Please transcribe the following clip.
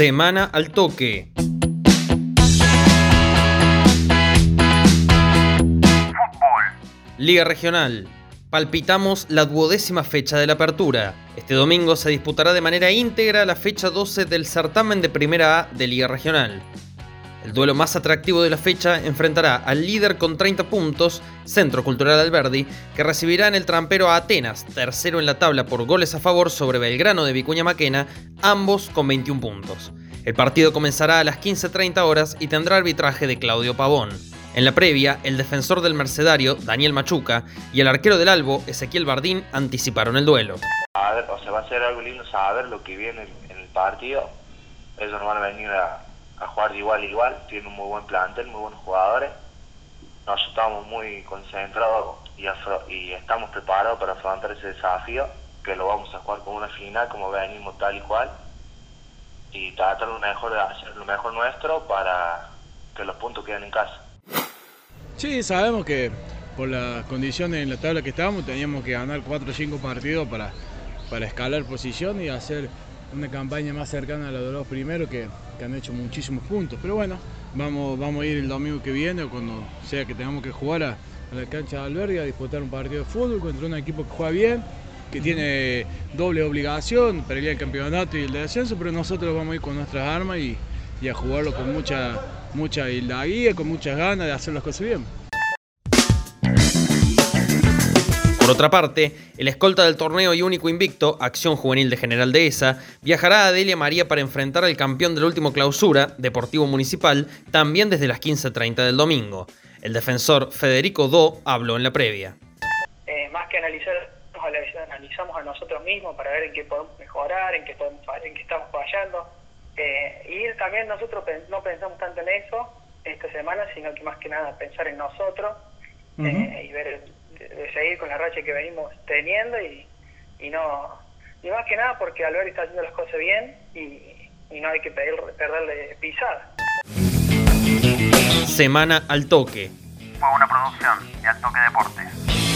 Semana al toque. Liga Regional. Palpitamos la duodécima fecha de la apertura. Este domingo se disputará de manera íntegra la fecha 12 del certamen de Primera A de Liga Regional. El duelo más atractivo de la fecha enfrentará al líder con 30 puntos, Centro Cultural Alberdi, que recibirá en el trampero a Atenas, tercero en la tabla por goles a favor sobre Belgrano de Vicuña Maquena, ambos con 21 puntos. El partido comenzará a las 15.30 horas y tendrá arbitraje de Claudio Pavón. En la previa, el defensor del Mercedario, Daniel Machuca, y el arquero del Albo, Ezequiel Bardín, anticiparon el duelo. A o sea, va a ser algo lindo saber lo que viene en el partido. Ellos no van a venir a, a jugar igual a igual, tienen un muy buen plantel, muy buenos jugadores. Nosotros estamos muy concentrados y, y estamos preparados para afrontar ese desafío, que lo vamos a jugar como una final, como venimos tal y cual, y tratar lo mejor de hacer lo mejor nuestro para que los puntos queden en casa. Sí, sabemos que por las condiciones en la tabla que estábamos teníamos que ganar 4 o 5 partidos para, para escalar posición y hacer una campaña más cercana a la de los primeros que, que, han hecho muchísimos puntos. Pero bueno, vamos, vamos a ir el domingo que viene o cuando sea que tengamos que jugar a, a la cancha de albergue a disputar un partido de fútbol contra un equipo que juega bien, que tiene doble obligación, para el campeonato y el de ascenso, pero nosotros vamos a ir con nuestras armas y, y a jugarlo con mucha, mucha guía, con muchas ganas de hacer las cosas bien. Por otra parte, el escolta del torneo y único invicto, Acción Juvenil de General Dehesa, viajará a Delia María para enfrentar al campeón del último clausura, Deportivo Municipal, también desde las 15.30 del domingo. El defensor Federico Do habló en la previa. Eh, más que analizar, analizamos a nosotros mismos para ver en qué podemos mejorar, en qué, podemos, en qué estamos fallando. Eh, y también nosotros no pensamos tanto en eso esta semana, sino que más que nada pensar en nosotros uh -huh. eh, y ver seguir con la racha que venimos teniendo y, y no y más que nada porque Alberti está haciendo las cosas bien y, y no hay que pedir, perderle pisada. Semana al toque. Fue una producción de Al Toque Deportes.